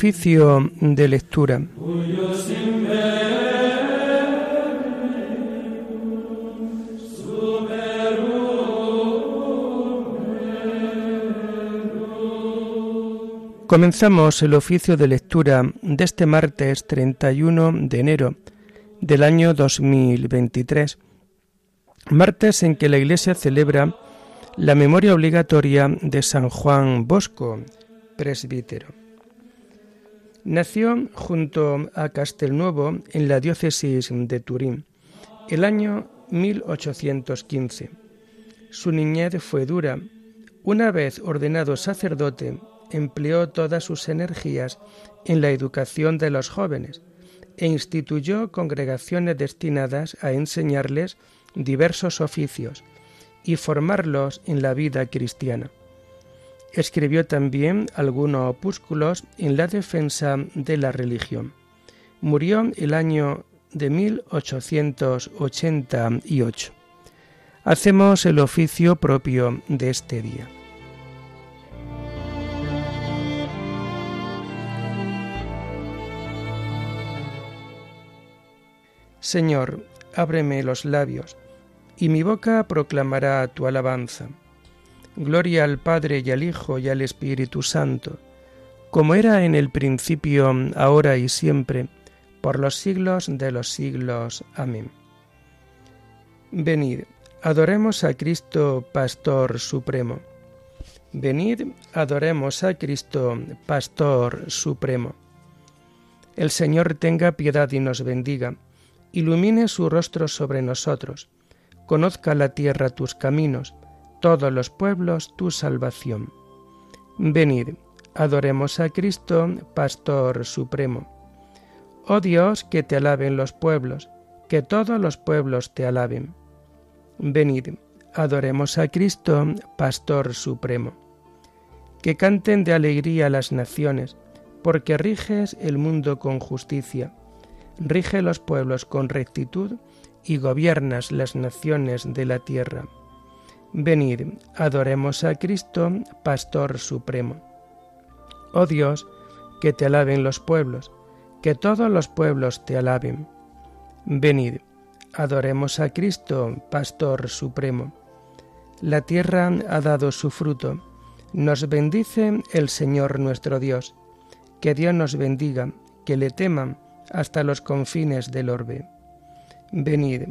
Oficio de lectura. Comenzamos el oficio de lectura de este martes 31 de enero del año 2023, martes en que la Iglesia celebra la memoria obligatoria de San Juan Bosco, presbítero. Nació junto a Castelnuovo en la diócesis de Turín el año 1815. Su niñez fue dura. Una vez ordenado sacerdote, empleó todas sus energías en la educación de los jóvenes e instituyó congregaciones destinadas a enseñarles diversos oficios y formarlos en la vida cristiana. Escribió también algunos opúsculos en la defensa de la religión. Murió el año de 1888. Hacemos el oficio propio de este día. Señor, ábreme los labios, y mi boca proclamará tu alabanza. Gloria al Padre y al Hijo y al Espíritu Santo, como era en el principio, ahora y siempre, por los siglos de los siglos. Amén. Venid, adoremos a Cristo, Pastor Supremo. Venid, adoremos a Cristo, Pastor Supremo. El Señor tenga piedad y nos bendiga ilumine su rostro sobre nosotros, conozca la tierra tus caminos, todos los pueblos tu salvación. Venid, adoremos a Cristo, Pastor Supremo. Oh Dios, que te alaben los pueblos, que todos los pueblos te alaben. Venid, adoremos a Cristo, Pastor Supremo. Que canten de alegría las naciones, porque riges el mundo con justicia rige los pueblos con rectitud y gobiernas las naciones de la tierra. Venid, adoremos a Cristo, Pastor Supremo. Oh Dios, que te alaben los pueblos, que todos los pueblos te alaben. Venid, adoremos a Cristo, Pastor Supremo. La tierra ha dado su fruto. Nos bendice el Señor nuestro Dios. Que Dios nos bendiga, que le teman hasta los confines del orbe. Venid,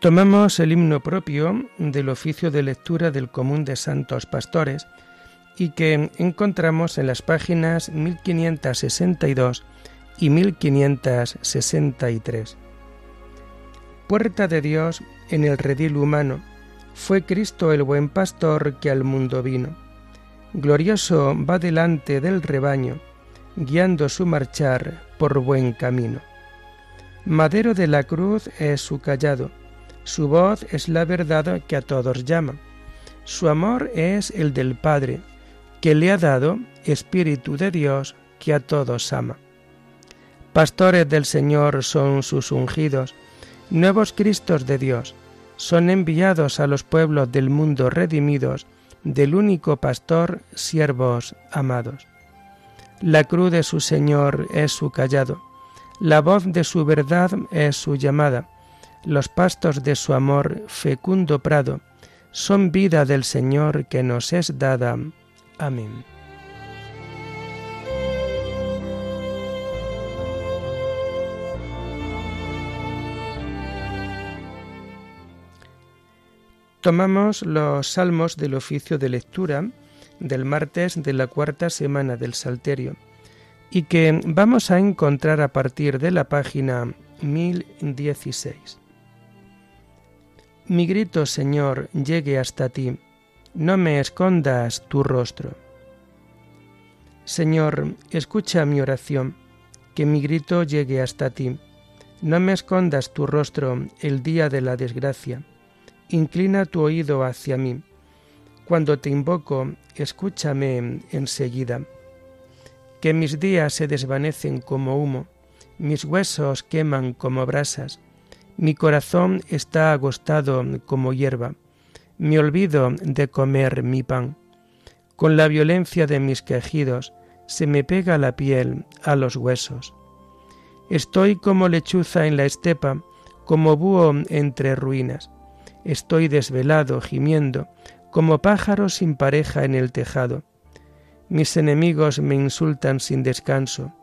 Tomamos el himno propio del oficio de lectura del común de santos pastores y que encontramos en las páginas 1562 y 1563. Puerta de Dios en el redil humano, fue Cristo el buen pastor que al mundo vino. Glorioso va delante del rebaño, guiando su marchar por buen camino. Madero de la cruz es su callado, su voz es la verdad que a todos llama. Su amor es el del Padre, que le ha dado Espíritu de Dios que a todos ama. Pastores del Señor son sus ungidos, nuevos Cristos de Dios, son enviados a los pueblos del mundo redimidos del único pastor, siervos amados. La cruz de su Señor es su callado, la voz de su verdad es su llamada, los pastos de su amor, fecundo prado, son vida del Señor que nos es dada. Amén. Tomamos los salmos del oficio de lectura del martes de la cuarta semana del Salterio y que vamos a encontrar a partir de la página 1016. Mi grito, Señor, llegue hasta ti, no me escondas tu rostro. Señor, escucha mi oración, que mi grito llegue hasta ti. No me escondas tu rostro el día de la desgracia. Inclina tu oído hacia mí. Cuando te invoco, escúchame enseguida. Que mis días se desvanecen como humo, mis huesos queman como brasas, mi corazón está agostado como hierba, me olvido de comer mi pan. Con la violencia de mis quejidos se me pega la piel a los huesos. Estoy como lechuza en la estepa, como búho entre ruinas. Estoy desvelado, gimiendo, como pájaro sin pareja en el tejado. Mis enemigos me insultan sin descanso,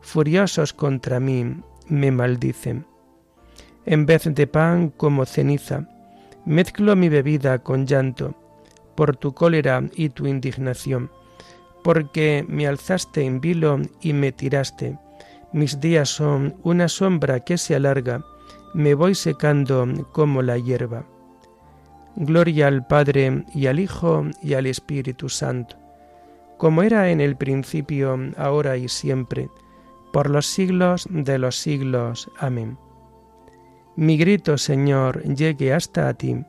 furiosos contra mí me maldicen. En vez de pan como ceniza, mezclo mi bebida con llanto, por tu cólera y tu indignación, porque me alzaste en vilo y me tiraste. Mis días son una sombra que se alarga, me voy secando como la hierba. Gloria al Padre y al Hijo y al Espíritu Santo como era en el principio, ahora y siempre, por los siglos de los siglos. Amén. Mi grito, Señor, llegue hasta ti,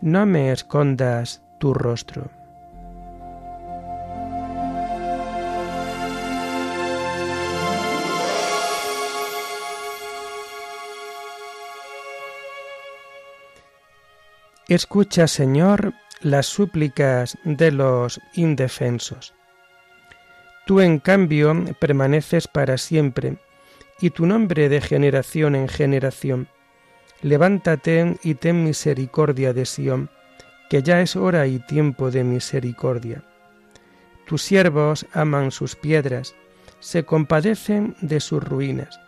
no me escondas tu rostro. Escucha, Señor, las súplicas de los indefensos. Tú en cambio permaneces para siempre, y tu nombre de generación en generación. Levántate y ten misericordia de Sión, que ya es hora y tiempo de misericordia. Tus siervos aman sus piedras, se compadecen de sus ruinas.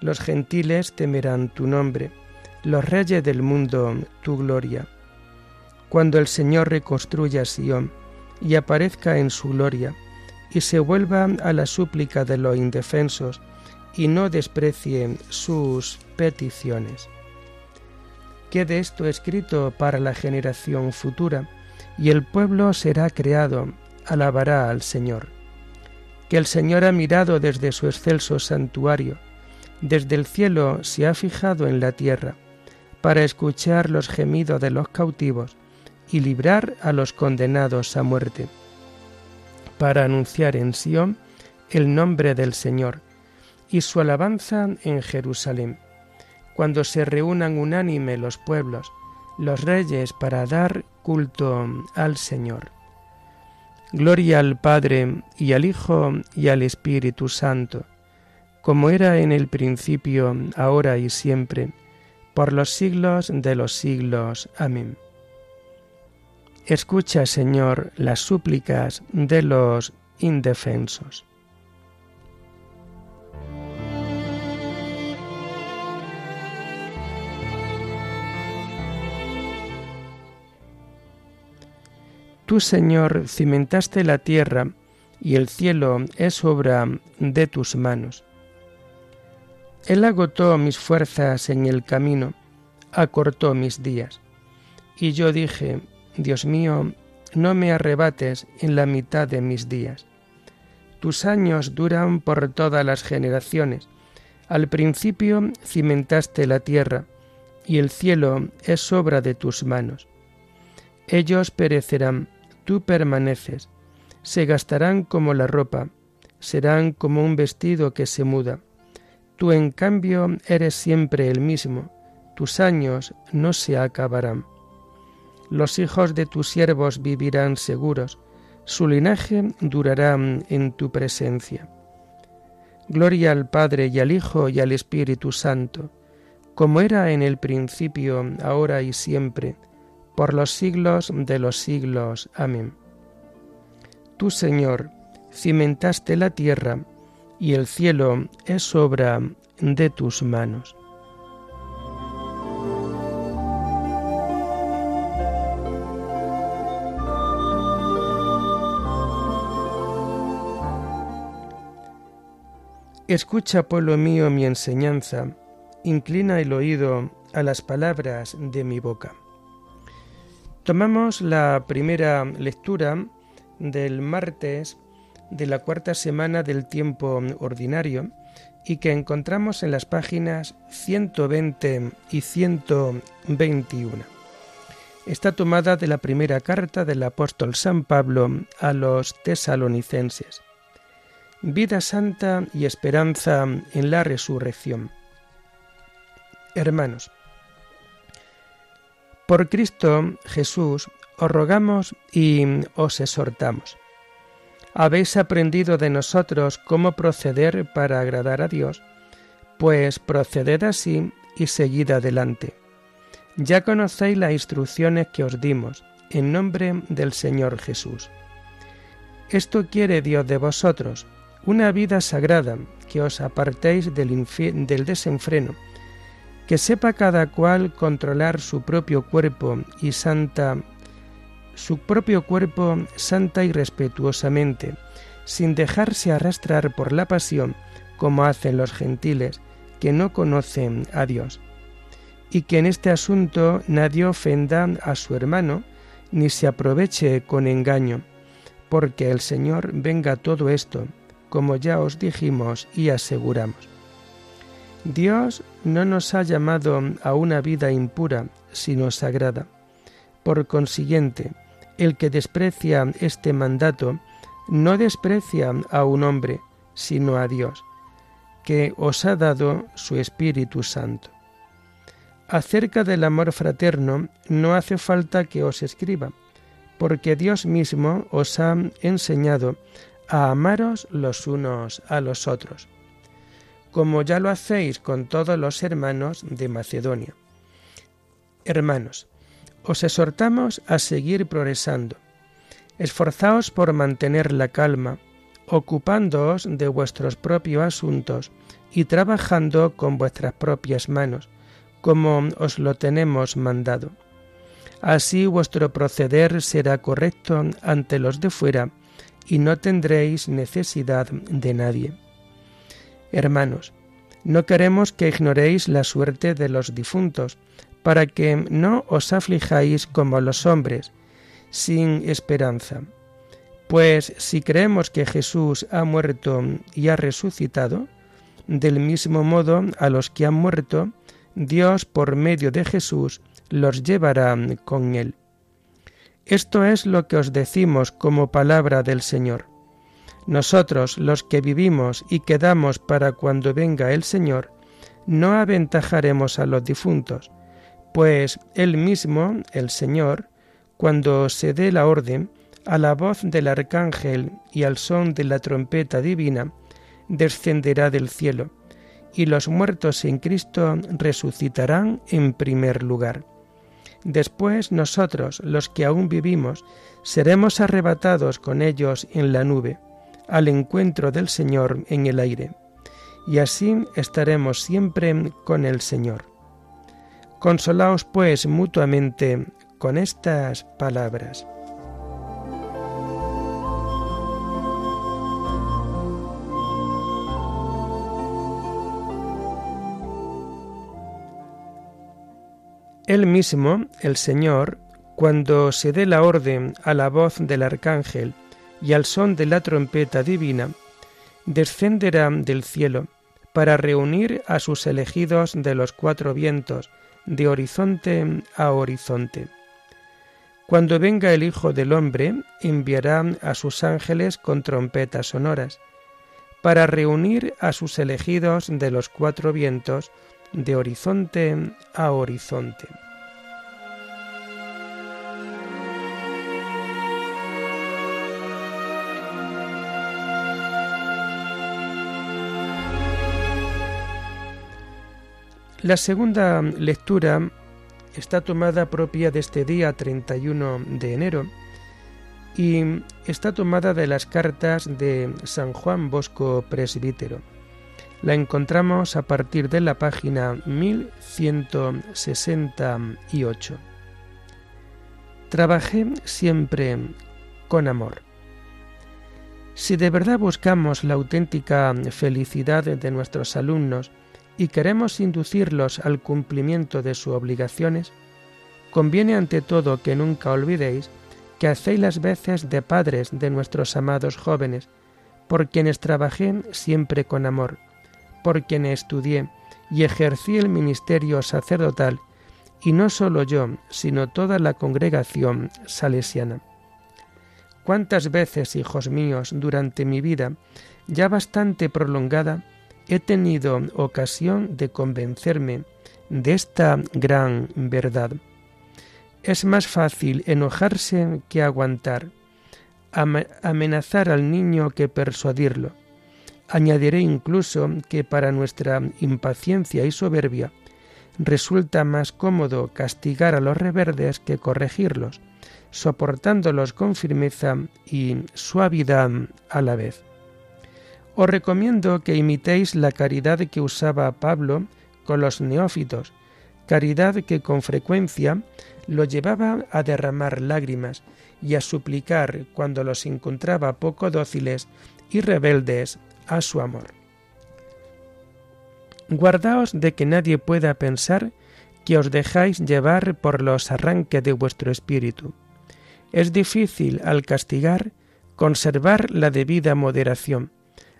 Los gentiles temerán tu nombre, los reyes del mundo tu gloria. Cuando el Señor reconstruya Sión y aparezca en su gloria, y se vuelva a la súplica de los indefensos y no desprecie sus peticiones. Quede esto escrito para la generación futura, y el pueblo será creado, alabará al Señor. Que el Señor ha mirado desde su excelso santuario, desde el cielo se ha fijado en la tierra, para escuchar los gemidos de los cautivos y librar a los condenados a muerte para anunciar en Sión el nombre del Señor y su alabanza en Jerusalén, cuando se reúnan unánime los pueblos, los reyes para dar culto al Señor. Gloria al Padre y al Hijo y al Espíritu Santo, como era en el principio, ahora y siempre, por los siglos de los siglos. Amén. Escucha, Señor, las súplicas de los indefensos. Señor, cimentaste la tierra y el cielo es obra de tus manos. Él agotó mis fuerzas en el camino, acortó mis días. Y yo dije, Dios mío, no me arrebates en la mitad de mis días. Tus años duran por todas las generaciones. Al principio cimentaste la tierra, y el cielo es obra de tus manos. Ellos perecerán, tú permaneces, se gastarán como la ropa, serán como un vestido que se muda. Tú en cambio eres siempre el mismo, tus años no se acabarán los hijos de tus siervos vivirán seguros, su linaje durará en tu presencia. Gloria al Padre y al Hijo y al Espíritu Santo, como era en el principio, ahora y siempre, por los siglos de los siglos. Amén. Tú, Señor, cimentaste la tierra, y el cielo es obra de tus manos. Escucha, pueblo mío, mi enseñanza, inclina el oído a las palabras de mi boca. Tomamos la primera lectura del martes de la cuarta semana del tiempo ordinario y que encontramos en las páginas 120 y 121. Está tomada de la primera carta del apóstol San Pablo a los tesalonicenses. Vida santa y esperanza en la resurrección. Hermanos, por Cristo Jesús os rogamos y os exhortamos habéis aprendido de nosotros cómo proceder para agradar a Dios, pues proceded así y seguid adelante. Ya conocéis las instrucciones que os dimos, en nombre del Señor Jesús. Esto quiere Dios de vosotros, una vida sagrada, que os apartéis del, del desenfreno, que sepa cada cual controlar su propio cuerpo y santa su propio cuerpo santa y respetuosamente, sin dejarse arrastrar por la pasión como hacen los gentiles que no conocen a Dios. Y que en este asunto nadie ofenda a su hermano, ni se aproveche con engaño, porque el Señor venga todo esto, como ya os dijimos y aseguramos. Dios no nos ha llamado a una vida impura, sino sagrada. Por consiguiente, el que desprecia este mandato no desprecia a un hombre, sino a Dios, que os ha dado su Espíritu Santo. Acerca del amor fraterno no hace falta que os escriba, porque Dios mismo os ha enseñado a amaros los unos a los otros, como ya lo hacéis con todos los hermanos de Macedonia. Hermanos, os exhortamos a seguir progresando. Esforzaos por mantener la calma, ocupándoos de vuestros propios asuntos y trabajando con vuestras propias manos, como os lo tenemos mandado. Así vuestro proceder será correcto ante los de fuera y no tendréis necesidad de nadie. Hermanos, no queremos que ignoréis la suerte de los difuntos, para que no os aflijáis como los hombres, sin esperanza. Pues si creemos que Jesús ha muerto y ha resucitado, del mismo modo a los que han muerto, Dios por medio de Jesús los llevará con él. Esto es lo que os decimos como palabra del Señor. Nosotros, los que vivimos y quedamos para cuando venga el Señor, no aventajaremos a los difuntos, pues él mismo, el Señor, cuando se dé la orden, a la voz del arcángel y al son de la trompeta divina, descenderá del cielo, y los muertos en Cristo resucitarán en primer lugar. Después nosotros, los que aún vivimos, seremos arrebatados con ellos en la nube, al encuentro del Señor en el aire, y así estaremos siempre con el Señor. Consolaos pues mutuamente con estas palabras. Él mismo, el Señor, cuando se dé la orden a la voz del arcángel y al son de la trompeta divina, descenderá del cielo para reunir a sus elegidos de los cuatro vientos, de horizonte a horizonte. Cuando venga el Hijo del Hombre, enviará a sus ángeles con trompetas sonoras, para reunir a sus elegidos de los cuatro vientos, de horizonte a horizonte. La segunda lectura está tomada propia de este día 31 de enero y está tomada de las cartas de San Juan Bosco Presbítero. La encontramos a partir de la página 1168. Trabajé siempre con amor. Si de verdad buscamos la auténtica felicidad de nuestros alumnos, y queremos inducirlos al cumplimiento de sus obligaciones, conviene ante todo que nunca olvidéis que hacéis las veces de padres de nuestros amados jóvenes, por quienes trabajé siempre con amor, por quienes estudié y ejercí el ministerio sacerdotal, y no solo yo, sino toda la congregación salesiana. ¿Cuántas veces, hijos míos, durante mi vida, ya bastante prolongada, he tenido ocasión de convencerme de esta gran verdad? Es más fácil enojarse que aguantar, amenazar al niño que persuadirlo. Añadiré incluso que para nuestra impaciencia y soberbia resulta más cómodo castigar a los reverdes que corregirlos, soportándolos con firmeza y suavidad a la vez. Os recomiendo que imitéis la caridad que usaba Pablo con los neófitos, caridad que con frecuencia lo llevaba a derramar lágrimas y a suplicar cuando los encontraba poco dóciles y rebeldes a su amor. Guardaos de que nadie pueda pensar que os dejáis llevar por los arranques de vuestro espíritu. Es difícil al castigar conservar la debida moderación,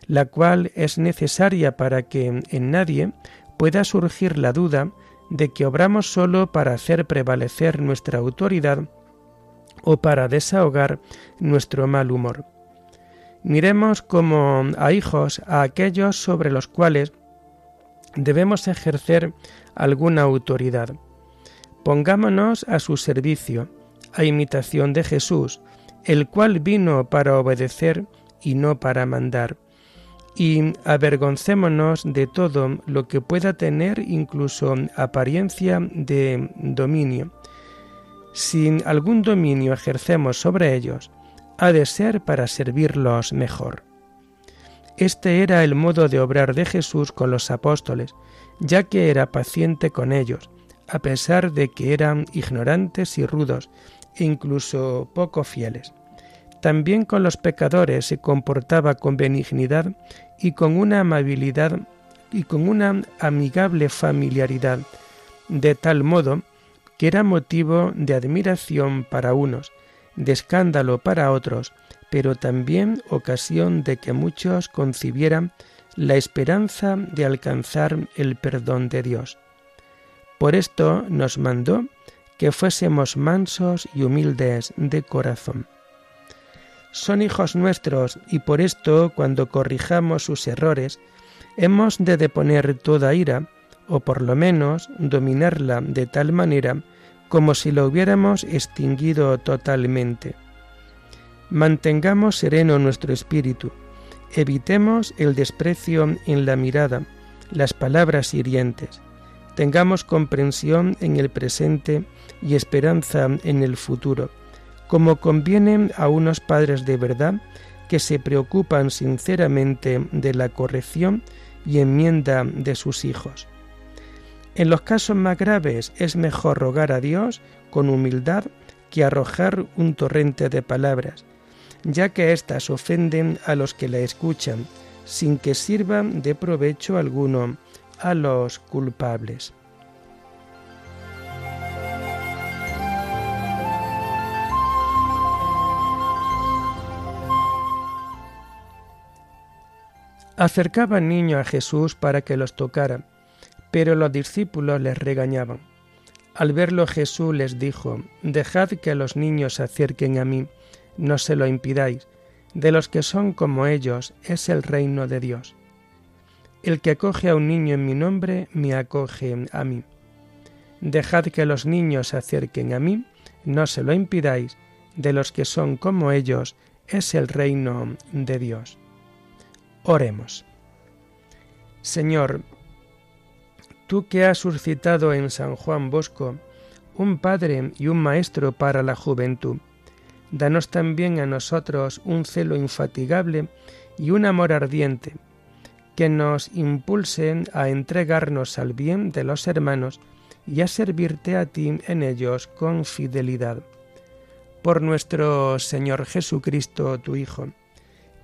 la cual es necesaria para que en nadie pueda surgir la duda de que obramos sólo para hacer prevalecer nuestra autoridad o para desahogar nuestro mal humor. Miremos como a hijos a aquellos sobre los cuales debemos ejercer alguna autoridad. Pongámonos a su servicio, a imitación de Jesús, el cual vino para obedecer y no para mandar. Y avergoncémonos de todo lo que pueda tener incluso apariencia de dominio. Si algún dominio ejercemos sobre ellos, ha de ser para servirlos mejor. Este era el modo de obrar de Jesús con los apóstoles, ya que era paciente con ellos, a pesar de que eran ignorantes y rudos, e incluso poco fieles. También con los pecadores se comportaba con benignidad y con una amabilidad y con una amigable familiaridad, de tal modo que era motivo de admiración para unos, de escándalo para otros, pero también ocasión de que muchos concibieran la esperanza de alcanzar el perdón de Dios. Por esto nos mandó que fuésemos mansos y humildes de corazón. Son hijos nuestros y por esto cuando corrijamos sus errores hemos de deponer toda ira, o por lo menos dominarla de tal manera como si lo hubiéramos extinguido totalmente. Mantengamos sereno nuestro espíritu, evitemos el desprecio en la mirada, las palabras hirientes, tengamos comprensión en el presente y esperanza en el futuro, como conviene a unos padres de verdad que se preocupan sinceramente de la corrección y enmienda de sus hijos. En los casos más graves es mejor rogar a Dios con humildad que arrojar un torrente de palabras, ya que éstas ofenden a los que la escuchan, sin que sirvan de provecho alguno a los culpables. Acercaba el niño a Jesús para que los tocara, pero los discípulos les regañaban. Al verlo Jesús les dijo, Dejad que los niños se acerquen a mí, no se lo impidáis, de los que son como ellos es el reino de Dios. El que acoge a un niño en mi nombre, me acoge a mí. Dejad que los niños se acerquen a mí, no se lo impidáis, de los que son como ellos es el reino de Dios. Oremos. Señor, tú que has suscitado en San Juan Bosco un padre y un maestro para la juventud, danos también a nosotros un celo infatigable y un amor ardiente, que nos impulsen a entregarnos al bien de los hermanos y a servirte a ti en ellos con fidelidad. Por nuestro Señor Jesucristo, tu Hijo,